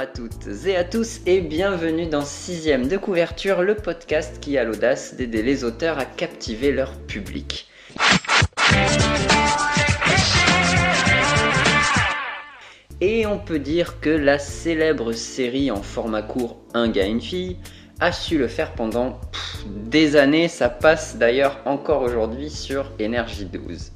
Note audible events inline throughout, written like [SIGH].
à toutes et à tous et bienvenue dans Sixième de couverture, le podcast qui a l'audace d'aider les auteurs à captiver leur public. Et on peut dire que la célèbre série en format court Un gars, une fille a su le faire pendant des années, ça passe d'ailleurs encore aujourd'hui sur Énergie 12.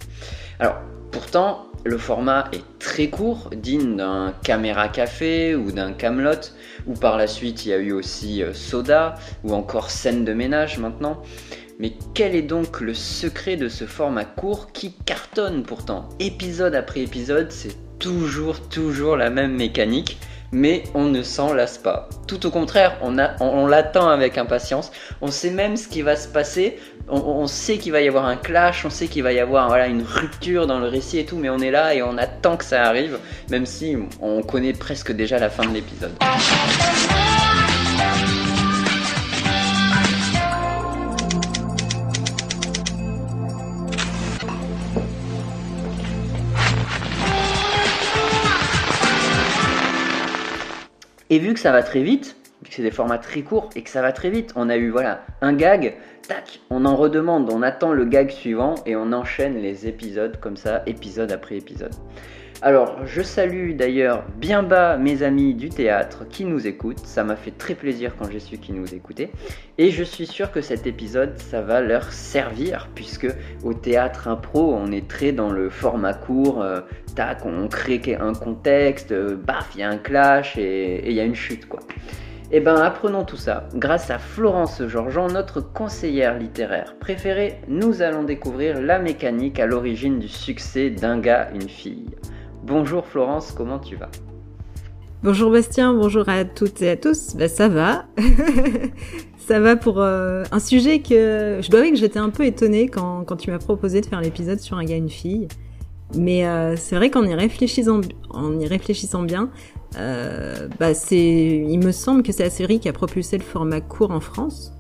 Alors pourtant, le format est très court, digne d'un caméra café ou d'un Camelot, ou par la suite il y a eu aussi euh, Soda ou encore Scène de ménage maintenant. Mais quel est donc le secret de ce format court qui cartonne pourtant Épisode après épisode, c'est toujours, toujours la même mécanique mais on ne s'en lasse pas. Tout au contraire, on, on, l'attend avec impatience. On sait même ce qui va se passer. On, sait qu'il va y avoir un clash, on sait qu'il va y avoir voilà, une rupture dans le récit et tout, mais on est là et on attend que ça arrive, même si on connaît presque déjà la fin de l'épisode. Et vu que ça va très vite, que c'est des formats très courts et que ça va très vite, on a eu voilà un gag, tac, on en redemande, on attend le gag suivant et on enchaîne les épisodes comme ça, épisode après épisode. Alors, je salue d'ailleurs bien bas mes amis du théâtre qui nous écoutent. Ça m'a fait très plaisir quand j'ai su qu'ils nous écoutaient. Et je suis sûr que cet épisode, ça va leur servir, puisque au théâtre impro, on est très dans le format court. Euh, tac, on crée un contexte, euh, baf, il y a un clash et il y a une chute, quoi. Eh ben, apprenons tout ça. Grâce à Florence Georgeon, notre conseillère littéraire préférée, nous allons découvrir la mécanique à l'origine du succès d'un gars, une fille. Bonjour Florence, comment tu vas? Bonjour Bastien, bonjour à toutes et à tous. Ben, ça va. [LAUGHS] ça va pour euh, un sujet que je dois avouer que j'étais un peu étonnée quand, tu m'as proposé de faire l'épisode sur un gars une fille. Mais euh, c'est vrai qu'en y réfléchissant bien, euh, bah c'est, il me semble que c'est la série qui a propulsé le format court en France,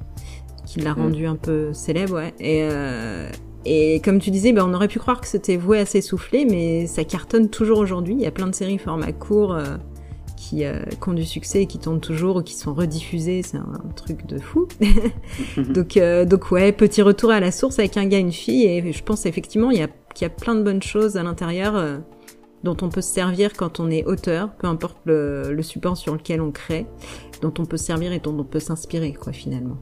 qui l'a mm. rendu un peu célèbre, ouais. Et, euh, et comme tu disais, ben, on aurait pu croire que c'était voué à s'essouffler, mais ça cartonne toujours aujourd'hui. Il y a plein de séries format court euh, qui, euh, qui, ont du succès et qui tournent toujours ou qui sont rediffusées. C'est un, truc de fou. [LAUGHS] donc, euh, donc ouais, petit retour à la source avec un gars, une fille. Et je pense effectivement il y a, qu'il y a plein de bonnes choses à l'intérieur euh, dont on peut se servir quand on est auteur, peu importe le, support sur lequel on crée, dont on peut se servir et dont on peut s'inspirer, quoi, finalement.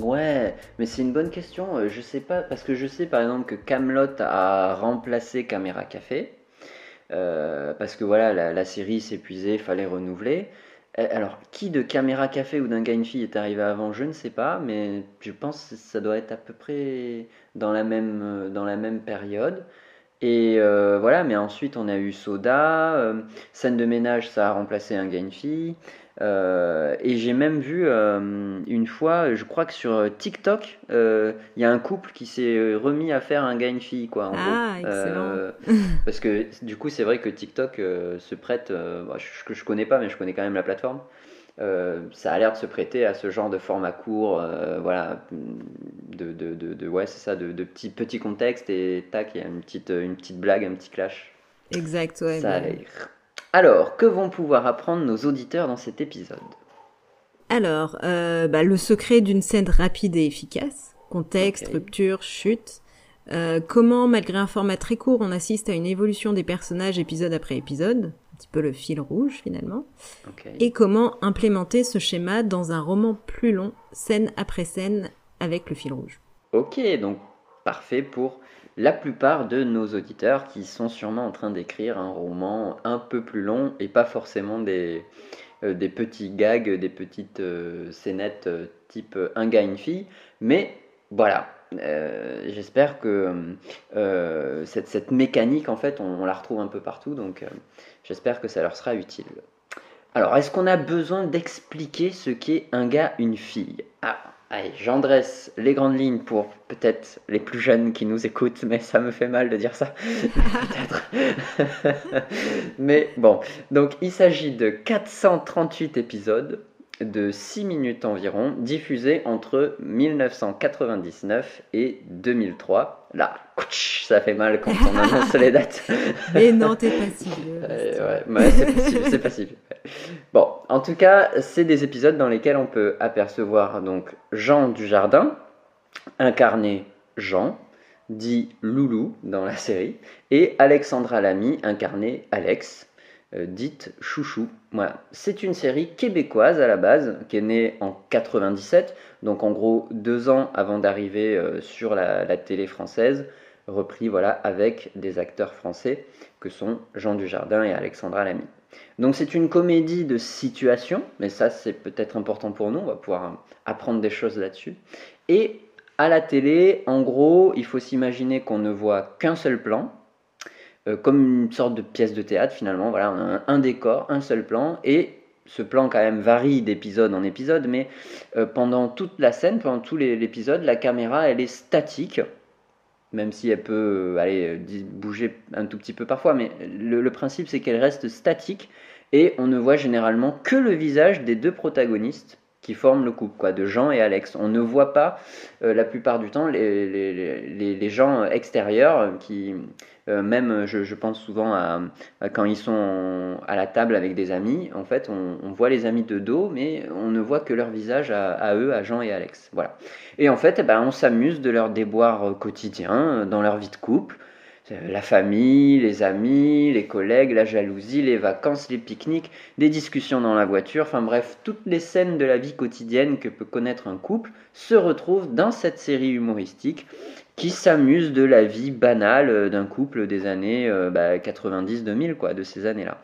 Ouais, mais c'est une bonne question. Euh, je sais pas, parce que je sais par exemple que Camelot a remplacé Caméra Café. Euh, parce que voilà, la, série s'épuisait, fallait renouveler. Euh, alors, qui de Caméra Café ou d'un gars une fille est arrivé avant, je ne sais pas, mais je pense que ça doit être à peu près dans la même, dans la même période. Et voilà, mais ensuite on a eu Soda, scène de ménage, ça a remplacé un gars une fille. Euh, et j'ai même vu euh, une fois, je crois que sur TikTok, euh, il y a un couple qui s'est remis à faire un gars une fille, quoi. ah, excellent. [LAUGHS] parce que du coup, c'est vrai que TikTok se prête, bah, je, je connais pas, mais je connais quand même la plateforme. Ça a l'air de se prêter à ce genre de format court, voilà, de, de, de, ouais, c'est ça, de, petits petits contextes et tac, il y a une petite une petite blague, un petit clash. Exact, ouais. Ça bah alors, que vont pouvoir apprendre nos auditeurs dans cet épisode? Alors, euh, bah, le secret d'une scène rapide et efficace, contexte, rupture, chute. Euh, comment, malgré un format très court, on assiste à une évolution des personnages épisode après épisode, un petit peu le fil rouge finalement. Et comment implémenter ce schéma dans un roman plus long, scène après scène, avec le fil rouge. Ok, donc parfait pour la plupart de nos auditeurs qui sont sûrement en train d'écrire un roman un peu plus long et pas forcément des, euh, des petits gags, des petites euh, scénettes euh, type un gars, une fille. Mais voilà, j'espère que cette, cette, mécanique, en fait, on, la retrouve un peu partout, donc j'espère que ça leur sera utile. Alors, est-ce qu'on a besoin d'expliquer ce qu'est un gars, une fille? Ah, Allez, j'endresse les grandes lignes pour peut-être les plus jeunes qui nous écoutent, mais ça me fait mal de dire ça. [LAUGHS] peut-être. [LAUGHS] mais bon, donc il s'agit de 438 épisodes de 6 minutes environ, diffusés entre 1999 et 2003. Là, ça fait mal quand on annonce les dates. [LAUGHS] mais non, t'es pas si vieux. ouais, c'est possible, c'est possible. bon, en tout cas, c'est des épisodes dans lesquels on peut apercevoir donc Jean du Jardin, incarné Jean, dit Loulou dans la série, et Alexandra Lamy, incarnée Alex, euh, dite Chouchou. C'est une série québécoise à la base, qui est née en 97, donc en gros deux ans avant d'arriver euh, sur la, télé française, repris voilà avec des acteurs français que sont Jean Dujardin et Alexandra Lamy. Donc c'est une comédie de situation, mais ça c'est peut-être important pour nous, on va pouvoir apprendre des choses là-dessus. Et à la télé, en gros, il faut s'imaginer qu'on ne voit qu'un seul plan, euh, comme une sorte de pièce de théâtre finalement. Voilà, on a un, décor, un seul plan, et ce plan quand même varie d'épisode en épisode, mais euh, pendant toute la scène, pendant tout l'épisode, la caméra elle est statique, même si elle peut euh, aller bouger un tout petit peu parfois, mais le principe c'est qu'elle reste statique et on ne voit généralement que le visage des deux protagonistes qui forment le couple, quoi, de Jean et Alex. On ne voit pas euh, la plupart du temps les, les, les, gens extérieurs qui, euh, même je, pense souvent à, quand ils sont à la table avec des amis, en fait on, voit les amis de dos, mais on ne voit que leur visage à, eux, à Jean et Alex. Voilà. Et en fait, eh ben, on s'amuse de leurs déboires quotidiens dans leur vie de couple. Euh, la famille, les amis, les collègues, la jalousie, les vacances, les pique-niques, des discussions dans la voiture, enfin bref, toutes les scènes de la vie quotidienne que peut connaître un couple se retrouvent dans cette série humoristique qui s'amuse de la vie banale euh, d'un couple des années 90-2000, euh, bah, quoi, de ces années-là.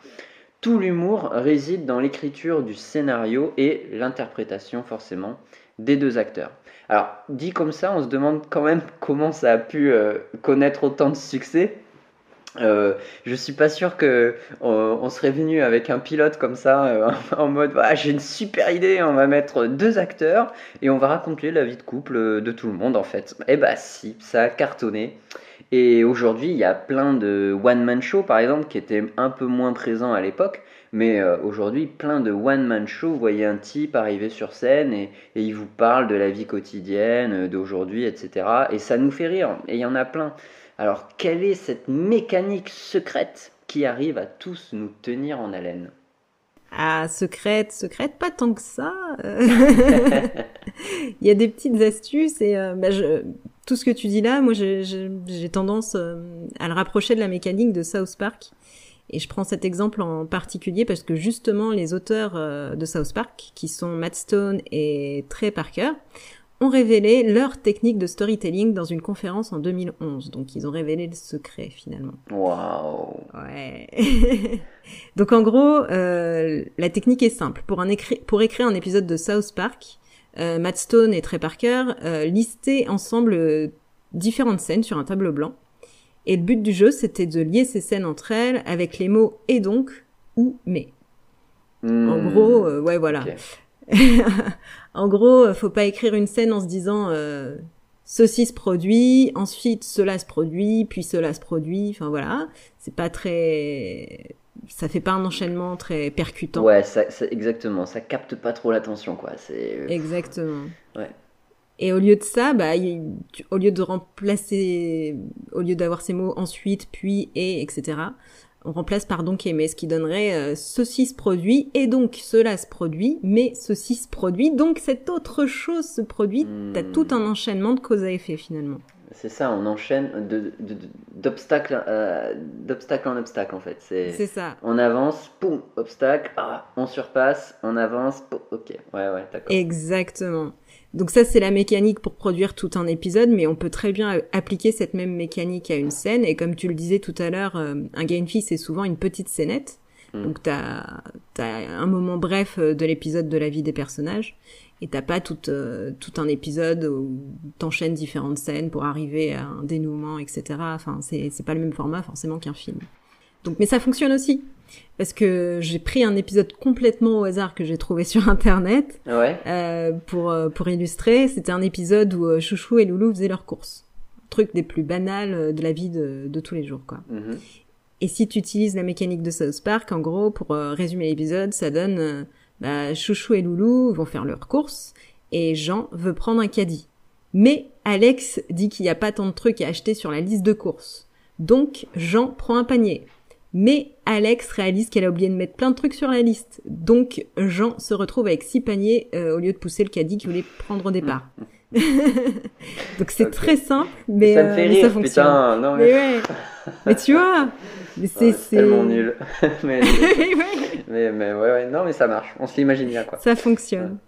Tout l'humour réside dans l'écriture du scénario et l'interprétation forcément des deux acteurs. Alors, dit comme ça, on se demande quand même [LAUGHS] comment ça a pu euh, connaître autant de succès. Euh, je suis pas sûr que on, serait venu avec un pilote comme ça euh, [LAUGHS] en mode ah, j'ai une super idée, on va mettre deux acteurs et on va raconter la vie de couple de tout le monde en fait. Eh bah si, ça a cartonné. Et aujourd'hui, il y a plein de one-man show par exemple qui étaient un peu moins présents à l'époque, mais euh, aujourd'hui, plein de one-man show, vous voyez un type arriver sur scène et, il vous parle de la vie quotidienne, euh, d'aujourd'hui, etc. Et ça nous fait rire, et il y en a plein. Alors, quelle est cette mécanique secrète qui arrive à tous nous tenir en haleine? Ah, secrète, secrète, pas tant que ça. [LAUGHS] il y a des petites astuces et euh, bah, tout ce que tu dis là, moi j'ai tendance à le rapprocher de la mécanique de South Park. Et je prends cet exemple en particulier parce que justement les auteurs euh, de South Park, qui sont Matt Stone et Trey Parker, ont révélé leur technique de storytelling dans une conférence en 2011. Donc ils ont révélé le secret finalement. Waouh Ouais. [LAUGHS] Donc en gros, euh, la technique est simple. Pour, un pour écrire un épisode de South Park, euh, Matt Stone et Trey Parker euh, listaient ensemble euh, différentes scènes sur un tableau blanc et le but du jeu, c'était de lier ces scènes entre elles avec les mots et donc ou mais. en hmm. gros, euh, ouais, voilà. [LAUGHS] en gros, euh, faut pas écrire une scène en se disant euh, ceci se produit, ensuite cela se produit, puis cela se produit. Enfin voilà, c'est pas très, ça fait pas un enchaînement très percutant. Ouais, ça, exactement. Ça capte pas trop l'attention, quoi. C'est exactement. Ouais. Et au lieu de ça, bah, au lieu de remplacer, au lieu d'avoir ces mots ensuite, puis, et, etc., on remplace par donc et mais, ce qui donnerait euh, ceci se produit, et donc cela se produit, mais ceci se produit, donc cette autre chose se produit. T'as tout un enchaînement de cause à effet finalement. C'est ça, on enchaîne d'obstacle euh, d'obstacle en obstacle en fait. C'est ça. On avance, poum, obstacle, ah, on surpasse, on avance, ok, ouais, ouais, d'accord. Exactement. Donc ça, c'est la mécanique pour produire tout un épisode, mais on peut très bien appliquer cette même mécanique à une scène. Et comme tu le disais tout à l'heure, euh, un fee, c'est souvent une petite scénette. Mm. Donc t'as as un moment bref euh, de l'épisode de la vie des personnages. Et t'as pas tout, euh, tout un épisode où t'enchaînes différentes scènes pour arriver à un dénouement, etc. Enfin, c'est pas le même format forcément qu'un film. Donc, mais ça fonctionne aussi parce que j'ai pris un épisode complètement au hasard que j'ai trouvé sur internet euh, pour euh, pour illustrer. C'était un épisode où euh, Chouchou et Loulou faisaient leurs courses, truc des plus banals de la vie de, de tous les jours, quoi. Mhm. Et si tu utilises la mécanique de South Park, en gros, pour résumer l'épisode, ça donne bah, Chouchou et Loulou vont faire leurs courses et Jean veut prendre un caddie. Mais Alex dit qu'il n'y a pas tant de trucs à acheter sur la liste de courses. Donc Jean prend un panier. Mais Alex réalise qu'elle a oublié de mettre plein de trucs sur la liste. Donc Jean se retrouve avec six paniers euh, au lieu de pousser le caddie qu'il voulait prendre au départ. [LAUGHS] Donc c'est très simple, mais ça me fait euh, mais rire, ça fonctionne. putain. Non, mais... Mais ouais. mais tu vois, mais [LAUGHS] c'est tellement nul. [LAUGHS] mais, Ouais. mais, mais ouais, ouais, non, mais ça marche. On se l'imagine bien, quoi. Ça fonctionne.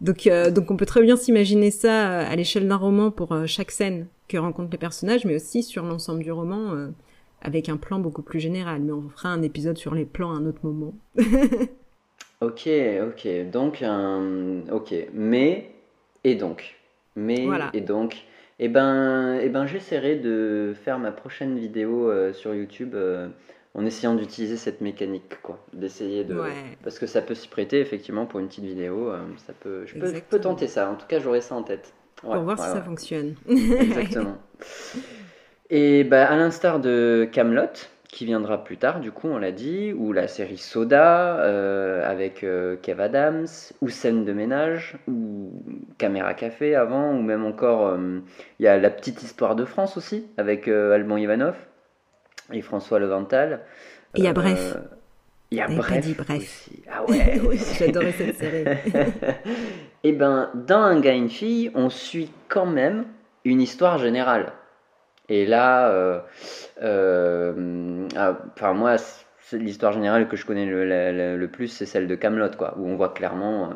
Donc, euh, donc on peut très bien s'imaginer ça euh, à l'échelle d'un roman pour euh, chaque scène que rencontrent les personnages, mais aussi sur l'ensemble du roman euh, avec un plan beaucoup plus général. Mais on fera un épisode sur les plans à un autre moment. [LAUGHS] Ok, ok. Donc, un... ok. Mais, et donc? Mais, Voilà. et donc? Eh ben, eh ben j'essaierai de faire ma prochaine vidéo euh, sur YouTube euh, en essayant d'utiliser cette mécanique, quoi. D'essayer de. Ouais. Parce que ça peut s'y prêter, effectivement, pour une petite vidéo. euh, ça peut... Je, peux, je peux Exactement. tenter ça. En tout cas, j'aurai ça en tête. Ouais, pour voir ouais, si ça fonctionne. Exactement. [LAUGHS] Et bah, à l'instar de Camelot, qui viendra plus tard, du coup, on l'a dit, ou la série Soda euh, avec euh, Kev Adams, ou Scène de ménage, ou Caméra Café avant, ou même encore, euh, il y a La petite histoire de France aussi, avec Alban Ivanov et François Levental. Et il y a Bref. Il y a T'avais pas Bref. dit Bref. aussi. Ah ouais, [LAUGHS] aussi. J'adorais cette série. [LAUGHS] Eh ben, dans Un gars, une fille, on suit quand même une histoire générale. Et là, euh, euh, ah, enfin moi, l'histoire générale que je connais le, plus, c'est celle de Camelot, quoi, où on voit clairement,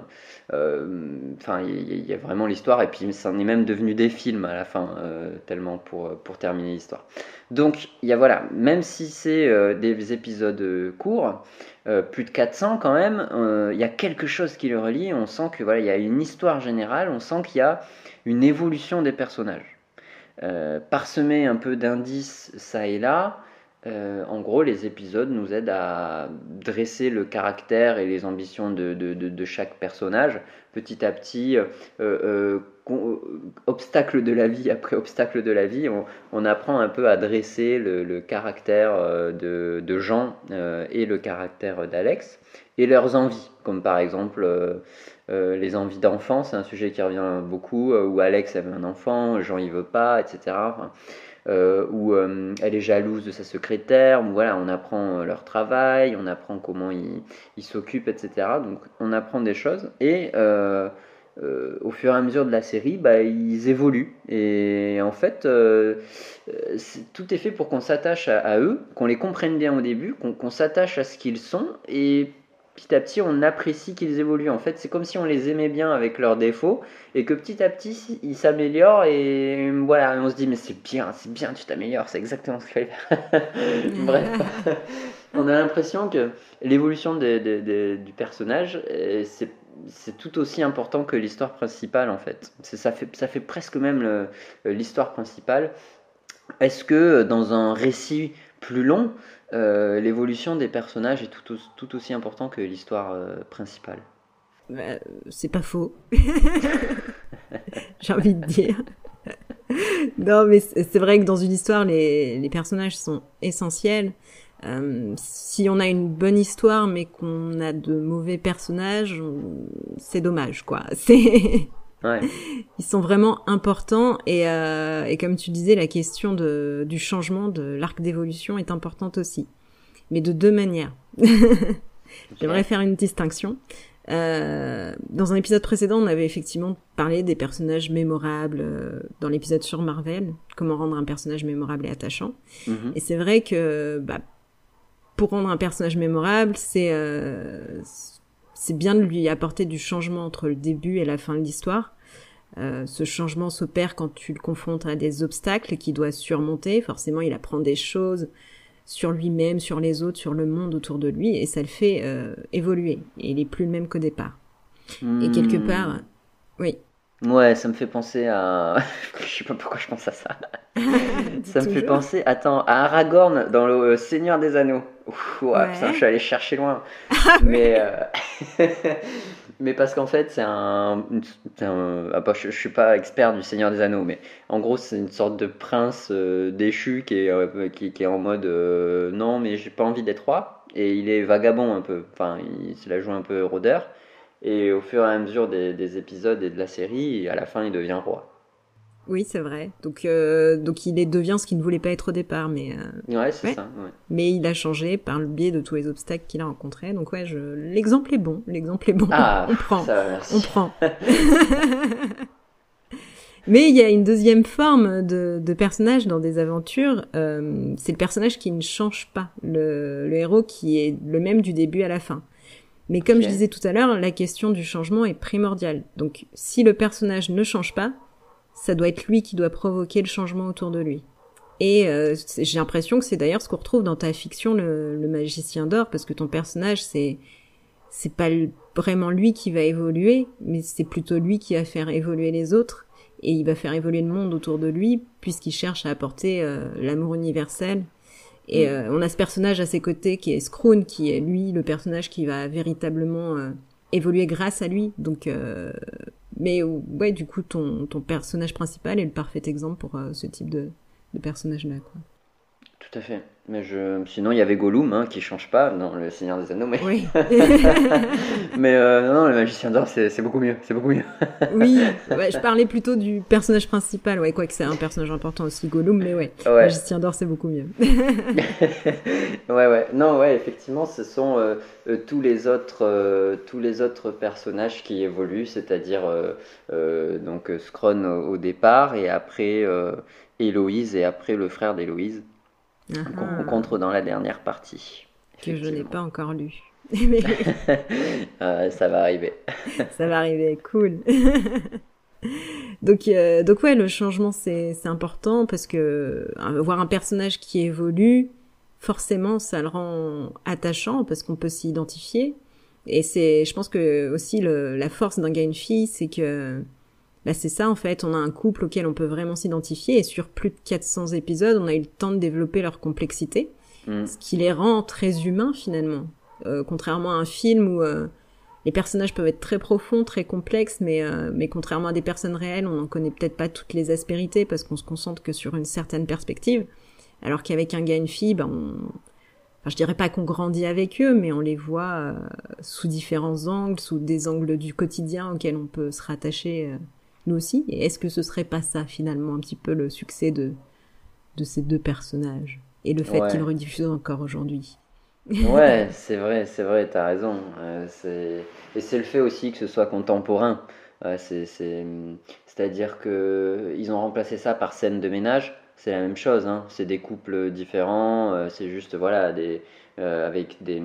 euh, enfin, il y, a vraiment l'histoire, et puis ça en est même devenu des films à la fin, tellement pour pour terminer l'histoire. Donc, il y a voilà, même si c'est des épisodes courts, plus de 400 quand même, il y a quelque chose qui le relie, on sent que voilà, il y a une histoire générale, on sent qu'il y a une évolution des personnages. Euh, parsemé un peu d'indices ça et là, euh, en gros, les épisodes nous aident à dresser le caractère et les ambitions de, chaque personnage, petit à petit, euh, euh, obstacle de la vie après obstacle de la vie, on, apprend un peu à dresser le, caractère de, Jean et le caractère d'Alex, et leurs envies, comme par exemple euh, les envies d'enfant, c'est un sujet qui revient beaucoup, euh, où Alex avait un enfant, Jean il veut pas, etc. Enfin, euh, où elle est jalouse de sa secrétaire, où voilà, on apprend leur travail, on apprend comment ils s'occupent, etc. Donc on apprend des choses, et au fur et à mesure de la série, bah, ils évoluent. Et en fait, tout est fait pour qu'on s'attache à, eux, qu'on les comprenne bien au début, qu'on qu'on s'attache à ce qu'ils sont, et petit à petit, on apprécie qu'ils évoluent. En fait, c'est comme si on les aimait bien avec leurs défauts, et que petit à petit, ils s'améliorent, et voilà, on se dit, mais c'est bien, c'est bien, tu t'améliores, c'est exactement ce qu'il fallait faire. [LAUGHS] Bref, [LAUGHS] on a l'impression que l'évolution de- de- de- du personnage, euh, c'est c'est tout aussi important que l'histoire principale en fait. C'est- Ça fait, ça fait presque même le- l'histoire principale. Est-ce que euh, dans un récit plus long, euh, l'évolution des personnages est tout, au- tout aussi important que l'histoire euh, principale Bah, c'est pas faux. [LAUGHS] J'ai envie de dire. non, mais c'est vrai que dans une histoire, les, personnages sont essentiels. Euh, si on a une bonne histoire, mais qu'on a de mauvais personnages, on- c'est dommage, quoi. [LAUGHS] C'est, Ouais, [LAUGHS] ils sont vraiment importants et, euh, et comme tu disais, la question de, du changement de l'arc d'évolution est importante aussi, mais de deux manières. [LAUGHS] J'aimerais faire une distinction. Euh, dans un épisode précédent, on avait effectivement parlé des personnages mémorables euh, dans l'épisode sur Marvel, comment rendre un personnage mémorable et attachant. Mhm. Et c'est vrai que bah, pour rendre un personnage mémorable, c'est euh, c'est bien de lui apporter du changement entre le début et la fin de l'histoire. Euh, ce changement s'opère quand tu le confrontes à des obstacles qu'il doit surmonter. Forcément, il apprend des choses sur lui-même, sur les autres, sur le monde autour de lui, et ça le fait euh, évoluer. Et il est plus le même qu'au départ. Et quelque Hmm. part, oui. Ouais, ça me fait penser à. [LAUGHS] je sais pas pourquoi je pense à ça. [LAUGHS] Ça me fait penser, attends, à Aragorn dans le euh, Seigneur des Anneaux. Ouf, ouais, Ouais. putain, je suis allé chercher loin. [LAUGHS] mais, euh, mais parce qu'en fait, c'est un. un- ah bah, je, je suis pas expert du Seigneur des Anneaux, mais en gros, c'est une sorte de prince euh, déchu qui est, euh, qui, qui est en mode non, mais j'ai pas envie d'être roi. Et il est vagabond un peu. Enfin, il se la joue un peu rôdeur. Et au fur et à mesure des, des épisodes et de la série, à la fin, il devient roi. Oui, c'est vrai. Donc, euh, donc il devient ce qu'il ne voulait pas être au départ, mais. Euh, ouais, c'est ça. Ouais. Mais il a changé par le biais de tous les obstacles qu'il a rencontrés. Donc ouais, je... l'exemple est bon. L'exemple est bon. Ah, [LAUGHS] on prend. Ça va, merci. On prend. [LAUGHS] mais il y a une deuxième forme de, de personnage dans des aventures. Euh, c'est le personnage qui ne change pas. Le, le héros qui est le même du début à la fin. Mais comme je disais tout à l'heure, la question du changement est primordiale. Donc si le personnage ne change pas, ça doit être lui qui doit provoquer le changement autour de lui. Et euh, j'ai l'impression que c'est d'ailleurs ce qu'on retrouve dans ta fiction, le, le magicien d'or, parce que ton personnage, c'est c'est pas vraiment lui qui va évoluer, mais c'est plutôt lui qui va faire évoluer les autres, et il va faire évoluer le monde autour de lui, puisqu'il cherche à apporter euh, l'amour universel. Et mm. euh, on a ce personnage à ses côtés qui est Scroon, qui est lui le personnage qui va véritablement évoluer grâce à lui. Donc mais ouais, du coup, ton, ton personnage principal est le parfait exemple pour euh, ce type de, de personnage-là. Tout à fait. Mais je... Sinon, il y avait Gollum hein, qui change pas dans Le Seigneur des Anneaux. Mais, oui. [LAUGHS] mais euh, non, le Magicien d'Or, c'est beaucoup mieux. C'est beaucoup mieux. [LAUGHS] oui, ouais, je parlais plutôt du personnage principal. Ouais, quoi que c'est un personnage important aussi, Gollum, mais ouais, ouais. Magicien d'Or, c'est beaucoup mieux. [LAUGHS] ouais, ouais. Non, ouais, effectivement, ce sont euh, euh, tous, les autres, tous les autres personnages qui évoluent, c'est-à-dire donc Scron au, au, départ, et après Héloïse, et après le frère d'Héloïse qu'on ah. rencontre dans la dernière partie. Que je n'ai pas encore lu. [LAUGHS] [LAUGHS] euh, ça va arriver. [LAUGHS] ça va arriver, cool. donc, euh, donc ouais, le changement c'est important parce que euh, voir un personnage qui évolue, forcément, ça le rend attachant parce qu'on peut s'y identifier. Et c'est, je pense que aussi le, la force d'un gars et une fille, c'est que bah c'est ça en fait, on a un couple auquel on peut vraiment s'identifier et sur plus de 400 épisodes, on a eu le temps de développer leur complexité, mm. ce qui les rend très humains finalement. Euh, contrairement à un film où euh, les personnages peuvent être très profonds, très complexes, mais, euh, mais contrairement à des personnes réelles, on n'en connaît peut-être pas toutes les aspérités parce qu'on se concentre que sur une certaine perspective. Alors qu'avec un gars et une fille, bah on... enfin, je dirais pas qu'on grandit avec eux, mais on les voit sous différents angles, sous des angles du quotidien auxquels on peut se rattacher nous aussi. Et est-ce que ce serait pas ça finalement un petit peu le succès de de ces deux personnages et le fait qu'ils rediffusent encore aujourd'hui? Ouais, [LAUGHS] c'est vrai, c'est vrai, t'as raison. Euh, et c'est le fait aussi que ce soit contemporain. Euh, c'est-à-dire que ils ont remplacé ça par scène de ménage. C'est la même chose. Hein. C'est des couples différents. Euh, c'est juste voilà des euh, avec des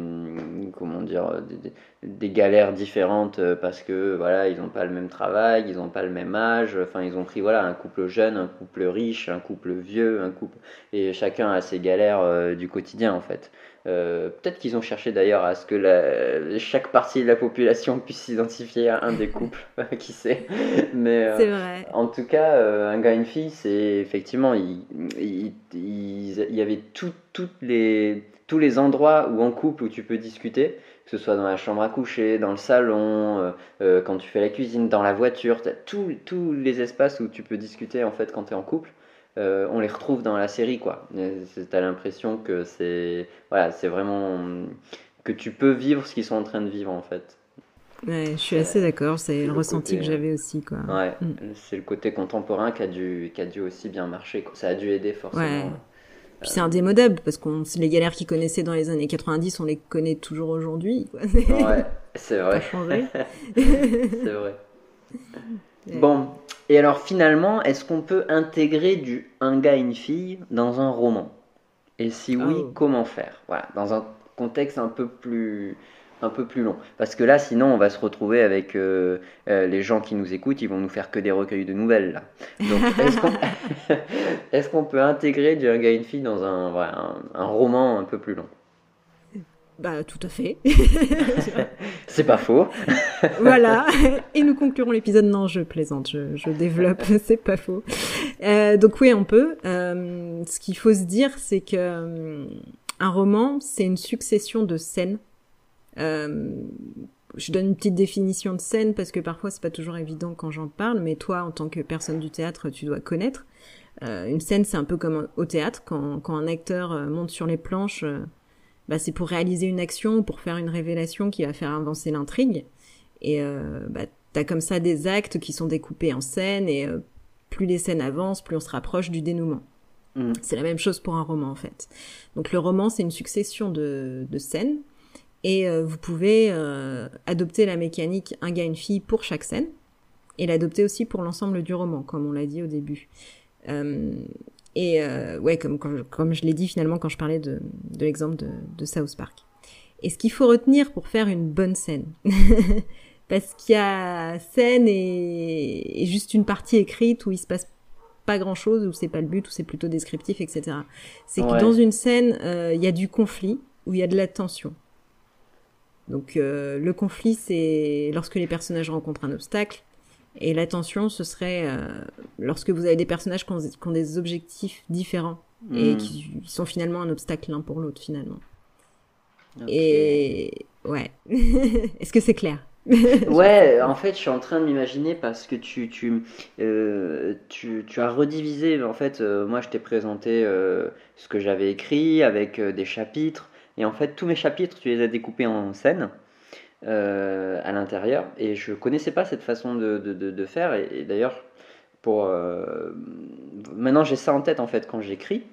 comment dire des, des, galères différentes euh, parce que voilà ils n'ont pas le même travail ils n'ont pas le même âge enfin ils ont pris voilà un couple jeune un couple riche un couple vieux un couple et chacun a ses galères euh, du quotidien en fait peut-être qu'ils ont cherché d'ailleurs à ce que la, chaque partie de la population [LAUGHS] puisse s'identifier à un des couples, [LAUGHS] qui sait. Mais vrai. en tout cas, un gars et une fille, c'est effectivement, il, il, il, y avait tout, toutes les, tous les endroits où en couple où tu peux discuter, que ce soit dans la chambre à coucher, dans le salon, euh, euh, quand tu fais la cuisine, dans la voiture, tous les espaces où tu peux discuter en fait quand tu es en couple. Euh, on les retrouve dans la série quoi. Tu as l'impression que c'est voilà, c'est vraiment que tu peux vivre ce qu'ils sont en train de vivre en fait. Ouais, je suis assez d'accord, c'est le, ressenti que j'avais aussi quoi. Ouais, mm. c'est le côté contemporain qui a dû qui a dû aussi bien marcher Ça a dû aider forcément. Puis c'est indémodable parce qu'on les galères qu'ils connaissaient dans les années 90, on les connaît toujours aujourd'hui. Ouais, c'est vrai. [LAUGHS] [LAUGHS] c'est vrai. Bon, et alors finalement, est-ce qu'on peut intégrer du un gars une fille dans un roman? Et si oui, oh. comment faire? Voilà, dans un contexte un peu plus un peu plus long. Parce que là, sinon, on va se retrouver avec euh, euh, les gens qui nous écoutent, ils vont nous faire que des recueils de nouvelles. Là. Donc, [LAUGHS] [LAUGHS] est-ce qu'on peut intégrer du gars et une fille dans un, un, roman un peu plus long? Bah, tout à fait. [LAUGHS] c'est pas faux. voilà. Et nous conclurons l'épisode. Non, je plaisante, je, je développe, c'est pas faux. Euh, donc oui, on peut. Ce qu'il faut se dire, c'est que un roman, c'est une succession de scènes je donne une petite définition de scène parce que parfois c'est pas toujours évident quand j'en parle, mais toi en tant que personne du théâtre, tu dois connaître. Euh, une scène, c'est un peu comme au théâtre, quand, quand un acteur euh, monte sur les planches, euh, bah, c'est pour réaliser une action ou pour faire une révélation qui va faire avancer l'intrigue. Et euh, bah, t'as comme ça des actes qui sont découpés en scène et plus les scènes avancent, plus on se rapproche du dénouement. Mm. C'est la même chose pour un roman en fait. Donc le roman, c'est une succession de, de scènes et euh, vous pouvez euh, adopter la mécanique un gars, une fille pour chaque scène et l'adopter aussi pour l'ensemble du roman, comme on l'a dit au début. Euh, et euh, ouais, comme, comme, comme je l'ai dit finalement quand je parlais de, de l'exemple de, de South Park. Et ce qu'il faut retenir pour faire une bonne scène, [LAUGHS] parce qu'il y a scène et, et juste une partie écrite où il se passe pas grand chose, où c'est pas le but, où c'est plutôt descriptif, etc. C'est Ouais. que dans une scène, euh, il y a du conflit, où il y a de la tension. Donc euh, le conflit, c'est lorsque les personnages rencontrent un obstacle, et la tension, ce serait euh, lorsque vous avez des personnages qui ont, qui ont des objectifs différents et Mm. qui sont finalement un obstacle l'un pour l'autre finalement. Et ouais, [LAUGHS] est-ce que c'est clair? [LAUGHS] [LAUGHS] Ouais, en fait, je suis en train de m'imaginer parce que tu, tu, euh, tu, tu as redivisé. En fait, euh, moi, je t'ai présenté euh, ce que j'avais écrit avec des chapitres. Et en fait, tous mes chapitres, tu les as découpés en scènes euh, à l'intérieur. Et je connaissais pas cette façon de, de, de, de faire. Et, et d'ailleurs, pour euh, maintenant, j'ai ça en tête en fait quand j'écris.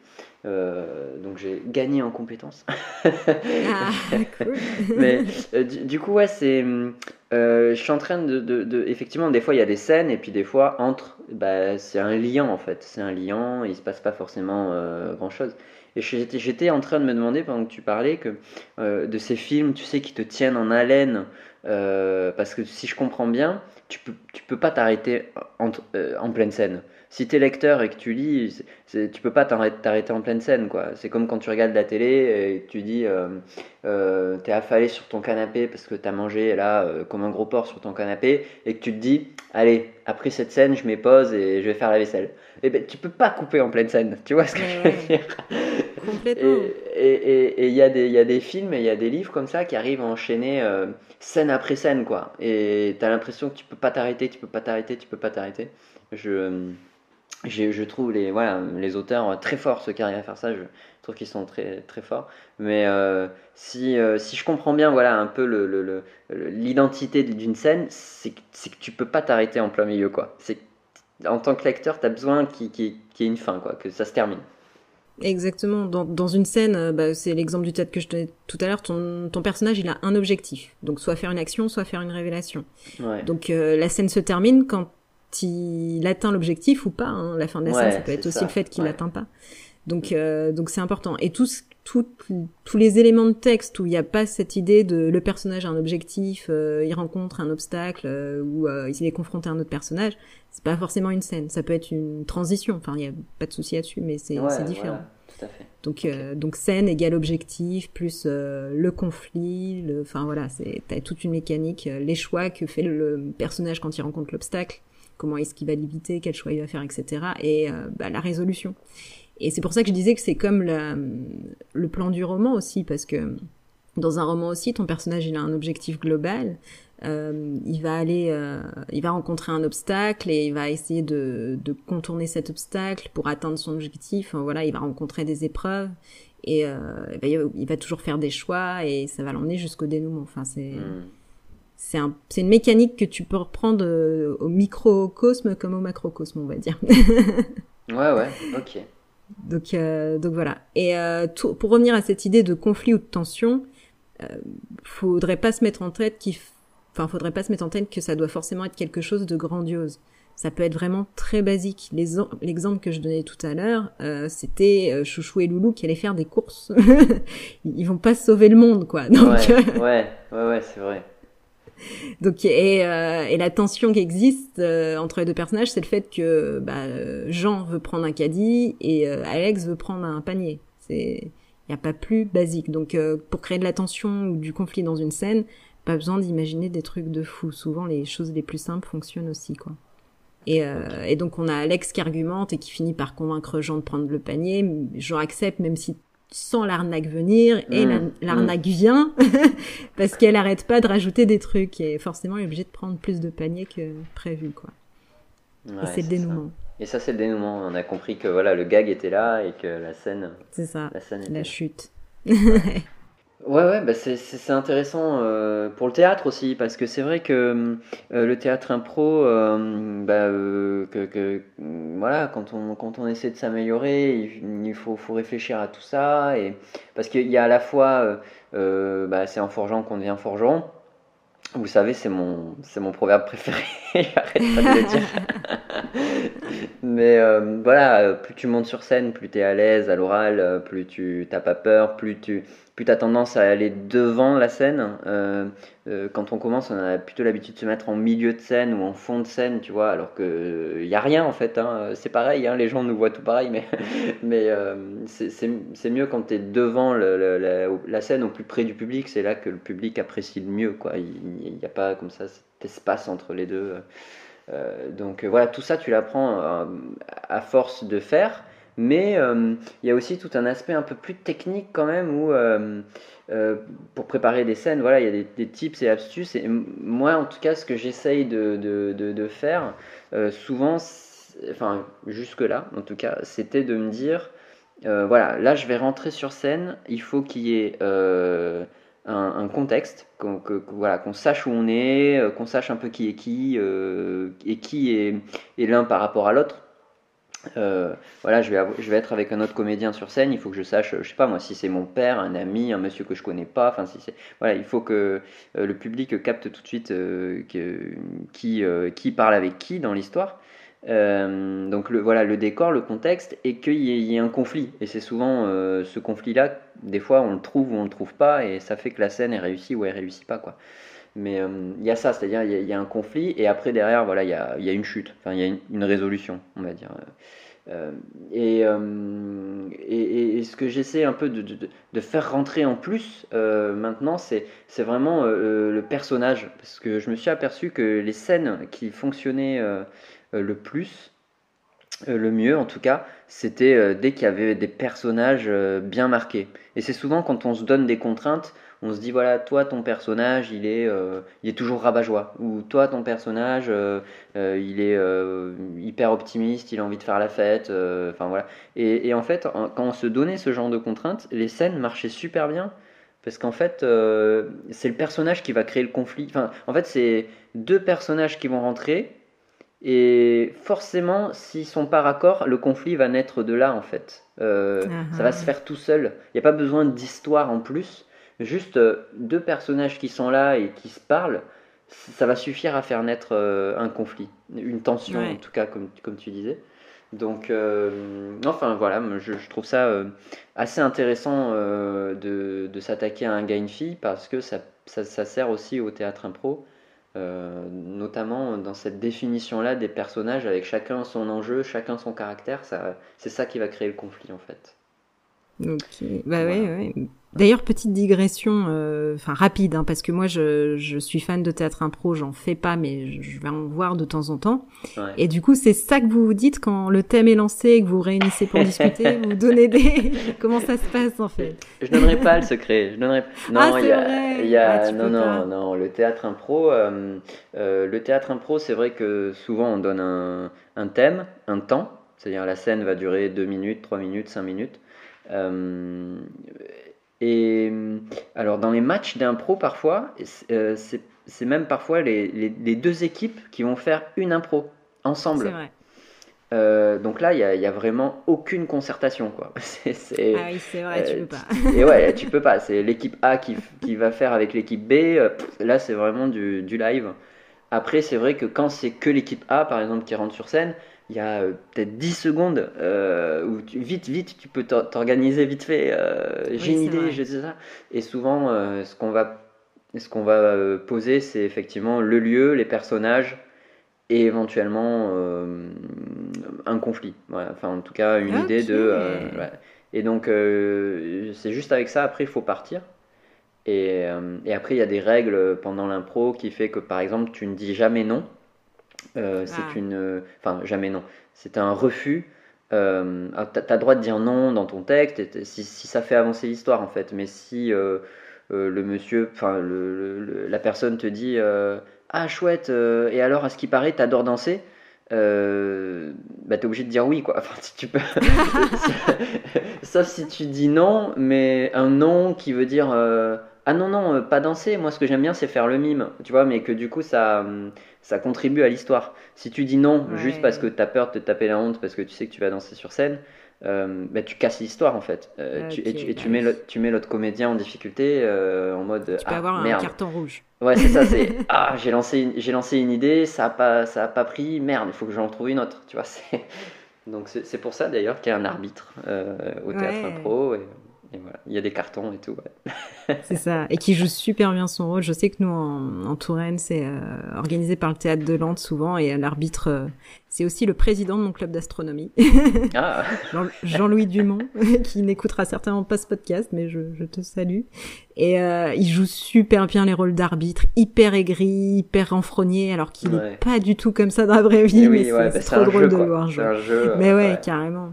Euh, donc, j'ai gagné en compétences. [LAUGHS] Ah, cool. [LAUGHS] Mais du, du coup, ouais, c'est. je suis en train de, Effectivement, des fois, il y a des scènes, et puis des fois, entre. Bah, c'est un lien, en fait. C'est un lien, il se passe pas forcément euh, grand-chose. Et j'étais en train de me demander, pendant que tu parlais, que, euh, de ces films, tu sais, qui te tiennent en haleine. euh, parce que si je comprends bien, tu peux, tu peux pas t'arrêter en, euh, en pleine scène. Si t'es lecteur et que tu lis, tu peux pas t'arrêter en pleine scène, quoi. C'est comme quand tu regardes la télé et que tu dis. t'es affalé sur ton canapé parce que t'as mangé là comme un gros porc sur ton canapé et que tu te dis allez après cette scène je mets pause et je vais faire la vaisselle et ben tu peux pas couper en pleine scène tu vois ce que je veux dire? Complètement. et il y, a des- films et il y a des livres comme ça qui arrivent à enchaîner euh, scène après scène quoi et t'as l'impression que tu peux pas t'arrêter tu peux pas t'arrêter tu peux pas t'arrêter je j'ai- je trouve les, les auteurs très forts, ceux qui arrivent à faire ça, je trouve qu'ils sont très, très forts. Mais euh, si, euh, si je comprends bien voilà, un peu le- le- l'identité d'une scène, c'est que, tu peux pas t'arrêter en plein milieu. Quoi. En tant que lecteur, tu as besoin qu'il y ait une fin, quoi, que ça se termine. Exactement. Dans, dans une scène, euh, bah, c'est l'exemple du théâtre que je donnais tout à l'heure, ton, ton personnage, il a un objectif. Donc, soit faire une action, soit faire une révélation. Ouais. Donc, euh, la scène se termine quand il atteint l'objectif ou pas. hein. La fin de la Ouais, scène, ça peut être aussi ça. le fait qu'il Ouais. l'atteint pas. Donc, euh, donc c'est important. Et tous, tout- tous les éléments de texte où il n'y a pas cette idée de le personnage a un objectif, euh, il rencontre un obstacle euh, ou euh, il est confronté à un autre personnage, c'est pas forcément une scène. Ça peut être une transition. Enfin, il n'y a pas de souci là-dessus, mais c'est Ouais, différent. voilà, tout à fait. Donc, euh, donc scène égale objectif plus euh, le conflit, le, enfin voilà, c'est t'as toute une mécanique, les choix que fait le personnage quand il rencontre l'obstacle, comment est-ce qu'il va l'éviter, quel choix il va faire, etc. Et euh, bah, la résolution. Et c'est pour ça que je disais que c'est comme la, le plan du roman aussi, parce que dans un roman aussi, ton personnage il a un objectif global. Euh, il va aller, euh, il va rencontrer un obstacle et il va essayer de, de contourner cet obstacle pour atteindre son objectif. Enfin, voilà, il va rencontrer des épreuves et euh, ben, il va- toujours faire des choix et ça va l'emmener jusqu'au dénouement. Enfin, c'est Hmm. c'est un, c'est une mécanique que tu peux reprendre au microcosme comme au macrocosme, on va dire. [LAUGHS] Ouais, ouais, ok. Donc, euh, donc voilà. Et euh, tout- pour revenir à cette idée de conflit ou de tension, euh, faudrait pas se mettre en tête qu'il, enfin, faudrait pas se mettre en tête que ça doit forcément être quelque chose de grandiose. Ça peut être vraiment très basique. L'exemple que je donnais tout à l'heure, euh, c'était euh, Chouchou et Loulou qui allaient faire des courses. [LAUGHS] Ils vont pas sauver le monde, quoi. Donc, Ouais, ouais, ouais, ouais, c'est vrai. Donc et, euh, et la tension qui existe euh, entre les deux personnages, c'est le fait que bah, Jean veut prendre un caddie et euh, Alex veut prendre un panier. C'est il y a pas plus basique. Donc euh, pour créer de la tension ou du conflit dans une scène, pas besoin d'imaginer des trucs de fou. Souvent les choses les plus simples fonctionnent aussi quoi. Et, euh, et donc on a Alex qui argumente et qui finit par convaincre Jean de prendre le panier. Jean accepte même si sans l'arnaque venir et Mm, la- l'arnaque vient [LAUGHS] parce qu'elle arrête pas de rajouter des trucs et forcément elle est obligée de prendre plus de paniers que prévu quoi. Ouais, et c'est le ça. dénouement. Et ça, c'est le dénouement. On a compris que voilà, le gag était là et que la scène, C'est ça, la scène était la là. chute. Ouais, [LAUGHS] ouais, bah c'est intéressant euh, pour le théâtre aussi, parce que c'est vrai que euh, le théâtre impro, euh, bah, voilà, quand on, quand on essaie de s'améliorer, il, faut, faut réfléchir à tout ça, et, parce qu'il y a à la fois, bah, c'est en forgeant qu'on devient forgeron, vous savez, c'est mon, c'est mon proverbe préféré, [LAUGHS] j'arrête pas de le dire. [LAUGHS] Mais euh, voilà, euh, plus tu montes sur scène, plus tu es à l'aise à l'oral, euh, plus tu t'as pas peur, plus tu plus as tendance à aller devant la scène. Quand on commence, on a plutôt l'habitude de se mettre en milieu de scène ou en fond de scène, tu vois, alors que il y a rien en fait. hein. C'est pareil, hein, les gens nous voient tout pareil, mais, [LAUGHS] mais c'est mieux quand tu es devant la, la scène, au plus près du public, c'est là que le public apprécie le mieux. Quoi. Il n'y a pas comme ça cet espace entre les deux. Euh, donc euh, voilà, tout ça tu l'apprends euh, à force de faire, mais il y a aussi tout un aspect un peu plus technique quand même où pour préparer des scènes, voilà, il y a des, des tips et astuces. Et moi, en tout cas, ce que j'essaye de, de, faire, souvent, enfin jusque-là, en tout cas, c'était de me dire, voilà, là je vais rentrer sur scène, il faut qu'il y ait un, contexte, qu'on que- voilà, qu'on sache où on est, euh, qu'on sache un peu qui est qui, euh, et qui est, est l'un par rapport à l'autre. Euh, voilà, je vais, je vais être avec un autre comédien sur scène, il faut que je sache, je sais pas moi, si c'est mon père, un ami, un monsieur que je connais pas, enfin si c'est... Voilà, il faut que le public capte tout de suite qui, qui parle avec qui dans l'histoire. Euh, donc le, voilà le décor, le contexte, et qu'il y, ait un conflit. Et c'est souvent euh, ce conflit-là, des fois on le trouve ou on le trouve pas, et ça fait que la scène est réussie ou elle réussit pas, quoi. Mais euh, il y a ça, c'est-à-dire il y, a- un conflit, et après derrière, voilà, il y a, y a une chute, enfin il y a une, résolution, on va dire. Et, et, ce que j'essaie un peu de, de- de faire rentrer en plus maintenant, c'est vraiment le personnage. Parce que je me suis aperçu que les scènes qui fonctionnaient le plus, euh, le mieux en tout cas, c'était euh, dès qu'il y avait des personnages euh, bien marqués. Et c'est souvent quand on se donne des contraintes, on se dit voilà, toi ton personnage il est, euh, il est toujours rabat-joie. Ou toi ton personnage euh, euh, il est euh, hyper optimiste, il a envie de faire la fête. euh, Enfin voilà. Et, et en fait, quand on se donnait ce genre de contraintes, les scènes marchaient super bien. Parce qu'en fait, euh, c'est le personnage qui va créer le conflit. Enfin, en fait, c'est deux personnages qui vont rentrer. Et forcément, s'ils sont pas raccords, le conflit va naître de là, en fait. Euh, Ah ça va ah. se faire tout seul. Il n'y a pas besoin d'histoire en plus. Juste euh, deux personnages qui sont là et qui se parlent, ça va suffire à faire naître euh, un conflit, une tension, Ouais. en tout cas, comme, comme tu disais. Donc, enfin voilà, je, je trouve ça assez intéressant de, de s'attaquer à un gars, une fille, parce que ça, ça, ça sert aussi au théâtre impro, euh, notamment dans cette définition-là des personnages avec chacun son enjeu, chacun son caractère. C'est ça qui va créer le conflit en fait. Bah Voilà. ouais, ouais. D'ailleurs, petite digression, euh, enfin rapide, hein, parce que moi je, je suis fan de théâtre impro, j'en fais pas, mais je, vais en voir de temps en temps. Ouais. Et du coup, c'est ça que vous vous dites quand le thème est lancé et que vous vous réunissez pour discuter, [LAUGHS] vous donnez des... [LAUGHS] Comment ça se passe en fait? Je donnerai pas le secret. Je donnerai. Non, Ah, il y a, vrai. il y a- Ah, non, non, pas. non. Le théâtre impro, euh, euh, le théâtre impro, c'est vrai que souvent on donne un, un thème, un temps. C'est-à-dire la scène va durer 2 minutes, 3 minutes, 5 minutes. Euh, et alors dans les matchs d'impro parfois, c'est euh, même parfois les, les- les deux équipes qui vont faire une impro ensemble. vrai. Euh, donc là, il y a, vraiment aucune concertation, quoi. [LAUGHS] Ah oui, c'est vrai, tu euh, peux pas. et ouais, tu peux pas. C'est l'équipe A qui, qui va faire avec l'équipe B. euh, Là, c'est vraiment du, du live. Après, c'est vrai que quand c'est que l'équipe A, par exemple, qui rentre sur scène, il y a euh, peut-être 10 secondes euh, où tu- vite, vite, tu peux t'or- t'organiser vite fait. euh, J'ai une idée, je sais ça. Et souvent, euh, ce qu'on va, ce qu'on va poser, c'est effectivement le lieu, les personnages et éventuellement un conflit. Voilà. Enfin, en tout cas, une idée de. ouais. Et donc, c'est juste avec ça, après, il faut partir. Et, et après, il y a des règles pendant l'impro qui fait que, par exemple, tu ne dis jamais non. Euh, c'est Ah. une. euh, Enfin, jamais non. C'est un refus. Euh, ah, t'as, t'as le droit de dire non dans ton texte, et si, si ça fait avancer l'histoire, en fait. Mais si euh, le monsieur, enfin, le, le- le- la personne te dit Ah, chouette, et alors, à ce qui paraît, t'adores danser euh, bah t'es obligé de dire oui quoi. [LAUGHS] Enfin, tu peux. [LAUGHS] Sauf si tu dis non, mais un non qui veut dire euh, ah non non euh, pas danser. Moi ce que j'aime bien c'est faire le mime, tu vois, mais que du coup ça ça contribue à l'histoire. Si tu dis non juste parce que t'as peur de te taper la honte parce que tu sais que tu vas danser sur scène, euh, bah, tu casses l'histoire en fait. Euh, tu, et, tu, tu, mets tu mets l'autre comédien en difficulté euh, en mode. Tu peux ah, avoir merde. un carton rouge. Ouais, c'est ça, [LAUGHS] c'est. ah, j'ai lancé, j'ai lancé une idée, ça a pas, ça a pas pris, merde, il faut que j'en trouve une autre, tu vois. [LAUGHS] Donc c'est pour ça d'ailleurs qu'il y a un arbitre au théâtre Ouais. impro. Et, et voilà, il y a des cartons et tout. Ouais. [LAUGHS] C'est ça. Et qui joue super bien son rôle. Je sais que nous, en, en Touraine, c'est euh, organisé par le théâtre de Nantes souvent. Et l'arbitre, euh, c'est aussi le président de mon club d'astronomie, [LAUGHS] Ah, Jean- Jean-Louis Dumont, [LAUGHS] qui n'écoutera certainement pas ce podcast, mais je, je te salue. Et euh, il joue super bien les rôles d'arbitre, hyper aigri, hyper renfrogné, alors qu'il Ouais. est pas du tout comme ça dans la vraie vie. et mais oui, c'est ouais, bah, trop drôle jeu, de le voir jouer. Mais ouais, carrément.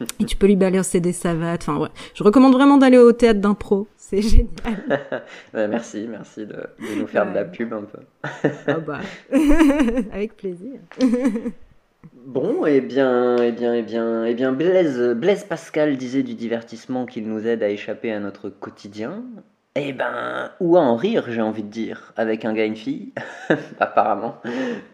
[LAUGHS] Et tu peux lui balancer des savates. Enfin, ouais. Je recommande vraiment d'aller au théâtre d'impro. C'est [LAUGHS] génial. [LAUGHS] Merci, merci de, de nous faire de la pub un peu. Ah bah. Avec plaisir. Bon, eh bien, eh bien, eh bien, eh bien, Blaise, Blaise Pascal disait du divertissement qu'il nous aide à échapper à notre quotidien. Eh ben, ou à en rire, j'ai envie de dire, avec un gars et une fille, [LAUGHS] apparemment,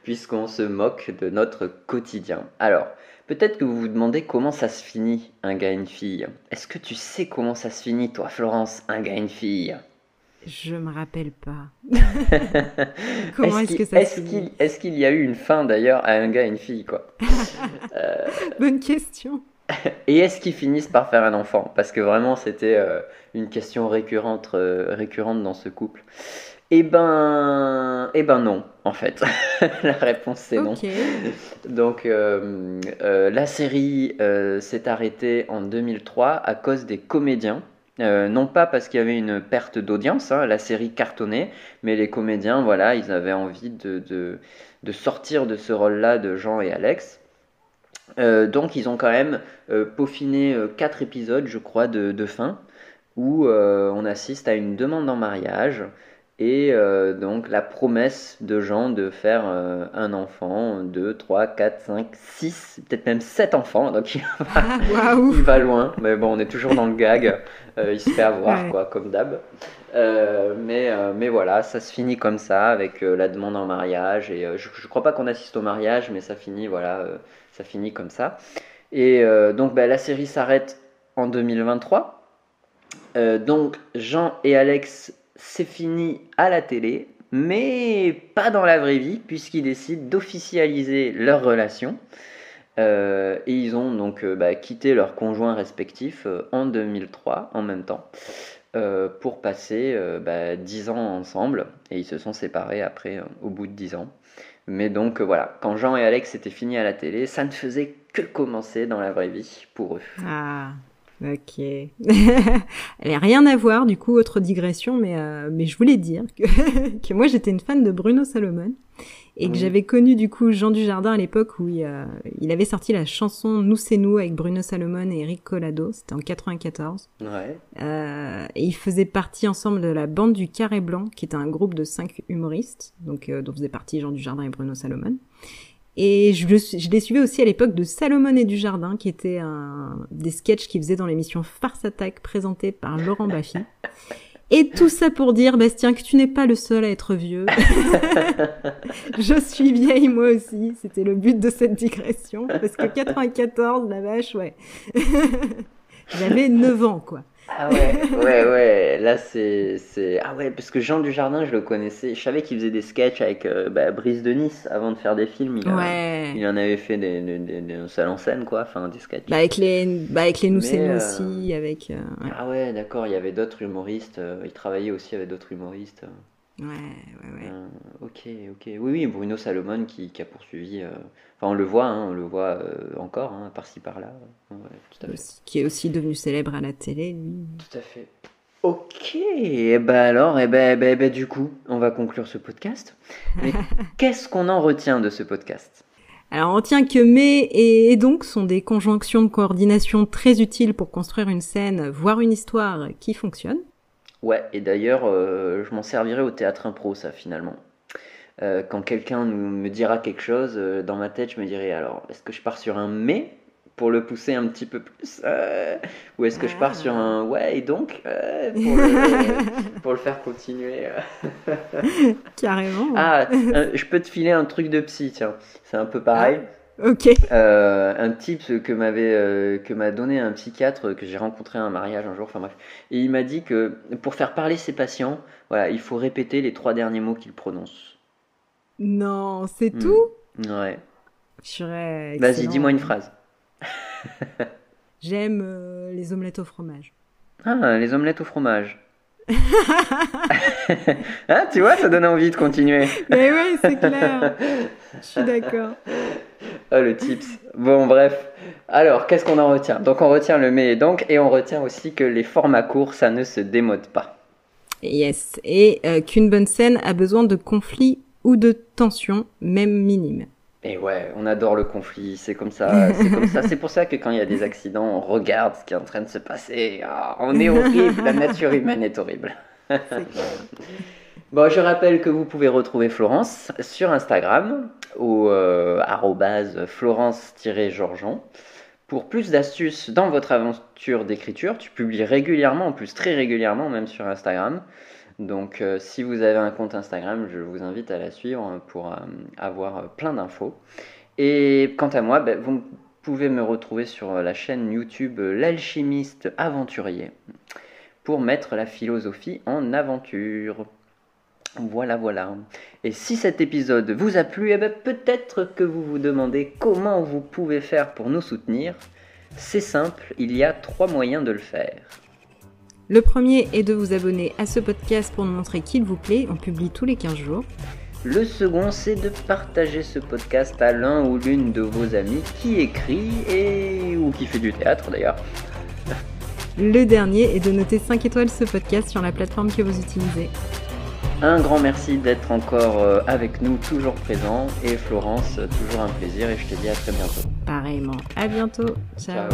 puisqu'on se moque de notre quotidien. Alors, peut-être que vous vous demandez comment ça se finit, un gars et une fille. Est-ce que tu sais comment ça se finit, toi, Florence, un gars et une fille? Je me rappelle pas. [LAUGHS] Comment est-ce que ça se est-ce finit qu'il est-ce qu'il y a eu une fin d'ailleurs à un gars et une fille, quoi? [LAUGHS] Bonne question. [LAUGHS] Et est-ce qu'ils finissent par faire un enfant? Parce que vraiment, c'était euh, une question récurrente, euh, récurrente dans ce couple. Eh ben, eh ben non, en fait. [LAUGHS] La réponse c'est non. [LAUGHS] Donc, euh, la série s'est arrêtée en 2003 à cause des comédiens. Non pas parce qu'il y avait une perte d'audience, hein, la série cartonnait, mais les comédiens, voilà, ils avaient envie de, de, de sortir de ce rôle-là de Jean et Alex. Euh, donc ils ont quand même euh, peaufiné euh, quatre épisodes, je crois, de, fin, où on assiste à une demande en mariage et euh, donc la promesse de Jean de faire euh, un enfant, deux, trois, quatre, cinq, six, peut-être même sept enfants. Donc il va, Ah, waouh. il va loin, mais bon, on est toujours dans le gag. Euh, il se fait avoir, Ouais. quoi, comme d'hab. Mais, mais voilà, ça se finit comme ça, avec la demande en mariage. Et je, je crois pas qu'on assiste au mariage, mais ça finit, voilà, ça finit comme ça. Et donc, bah, la série s'arrête en 2023. Euh, donc, Jean et Alex, c'est fini à la télé, mais pas dans la vraie vie, puisqu'ils décident d'officialiser leur relation. Euh, et ils ont donc euh, bah, quitté leurs conjoints respectifs euh, en 2003 en même temps pour passer bah, 10 ans ensemble et ils se sont séparés après au bout de 10 ans. Mais donc voilà, quand Jean et Alex étaient finis à la télé, ça ne faisait que commencer dans la vraie vie pour eux. Ah, ok. [LAUGHS] Elle a rien à voir, du coup, autre digression, mais, euh, mais je voulais dire que, [LAUGHS] que moi j'étais une fan de Bruno Salomon et que j'avais connu du coup Jean Dujardin à l'époque où il, euh, il avait sorti la chanson Nous c'est nous avec Bruno Salomon et Eric Collado, c'était en 94. Ouais. Euh, et ils faisaient partie ensemble de la bande du Carré Blanc, qui était un groupe de cinq humoristes, donc euh, dont faisaient partie Jean Dujardin et Bruno Salomon. Et je, je les suivais aussi à l'époque de Salomon et Dujardin, qui était un, des sketchs qu'ils faisaient dans l'émission Farce Attack, présentée par Laurent Baffy. Et tout ça pour dire, Bastien, que tu n'es pas le seul à être vieux. [LAUGHS] je suis vieille moi aussi, c'était le but de cette digression, parce que 94, la vache, ouais. [LAUGHS] J'avais 9 ans, quoi. Ah ouais, ouais, [LAUGHS] ouais, là c'est. c'est- Ah ouais, parce que Jean Dujardin, je le connaissais, je savais qu'il faisait des sketchs avec euh, bah, Brice de Nice avant de faire des films. Il, a- Ouais. il en avait fait des, des, des, des salles en scène, quoi, enfin des sketchs. Bah avec les, bah avec les nous c'est Mais, nous euh, aussi, avec. euh, ouais. Ah ouais, d'accord, il y avait d'autres humoristes, euh, il travaillait aussi avec d'autres humoristes. Ouais, ouais, ouais. Euh, ok, ok. Oui, oui, Bruno Salomon qui, qui a poursuivi. euh, Enfin, on le voit, hein, on le voit euh, encore, hein, par-ci par-là. Ouais, tout à fait. Aussi- qui est aussi devenu célèbre à la télé, lui. Tout à fait. Ok, et bah alors, et ben, ben, ben, du coup, on va conclure ce podcast. Mais [LAUGHS] qu'est-ce qu'on en retient de ce podcast? Alors on retient que mais et donc sont des conjonctions de coordination très utiles pour construire une scène, voire une histoire qui fonctionne. Ouais, et d'ailleurs, euh, je m'en servirai au théâtre impro, ça, finalement. euh, quand quelqu'un me dira quelque chose, euh, dans ma tête, je me dirais alors, est-ce que je pars sur un mais pour le pousser un petit peu plus Ou est-ce que je pars sur un ouais et donc pour le, [LAUGHS] pour, le, faire continuer Carrément. Ah, je peux te filer un truc de psy, tiens. C'est un peu pareil. Ah, ok. un type que m'avait que m'a donné un psychiatre que j'ai rencontré à un mariage un jour. Enfin bref, et il m'a dit que pour faire parler ses patients, voilà, il faut répéter les trois derniers mots qu'il prononce. Non, c'est hmm. tout? Ouais. Vas-y, dis-moi une phrase. J'aime euh, les omelettes au fromage. Ah, les omelettes au fromage. ah, [LAUGHS] tu vois, ça donne envie de continuer. Mais oui, c'est clair. Je suis d'accord. [LAUGHS] [LAUGHS] Oh, le tips. Bon, bref. Alors, qu'est-ce qu'on en retient? Donc, on retient le mais et donc, et on retient aussi que les formats courts, ça ne se démode pas. Yes. Et euh, qu'une bonne scène a besoin de conflits ou de tension, même minime. Et ouais, on adore le conflit, c'est comme ça, c'est comme ça. [LAUGHS] C'est pour ça que quand il y a des accidents, on regarde ce qui est en train de se passer. Ah, on est horrible, la nature humaine est horrible. [LAUGHS] bon, je rappelle que vous pouvez retrouver Florence sur Instagram au euh, florence-georgeon. Pour plus d'astuces dans votre aventure d'écriture, tu publies régulièrement, en plus très régulièrement, même sur Instagram. Donc euh, si vous avez un compte Instagram, je vous invite à la suivre pour euh, avoir euh, plein d'infos. Et quant à moi, ben, vous pouvez me retrouver sur la chaîne YouTube L'alchimiste aventurier pour mettre la philosophie en aventure. Voilà, voilà. Et si cet épisode vous a plu, eh ben, peut-être que vous vous demandez comment vous pouvez faire pour nous soutenir. C'est simple, il y a trois moyens de le faire. Le premier est de vous abonner à ce podcast pour nous montrer qu'il vous plaît. On publie tous les 15 jours. Le second, c'est de partager ce podcast à l'un ou l'une de vos amis qui écrit et ou qui fait du théâtre d'ailleurs. Le dernier est de noter 5 étoiles ce podcast sur la plateforme que vous utilisez. Un grand merci d'être encore euh, avec nous, toujours présent. Et Florence, toujours un plaisir et je te dis à très bientôt. Pareillement. À bientôt. Ciao.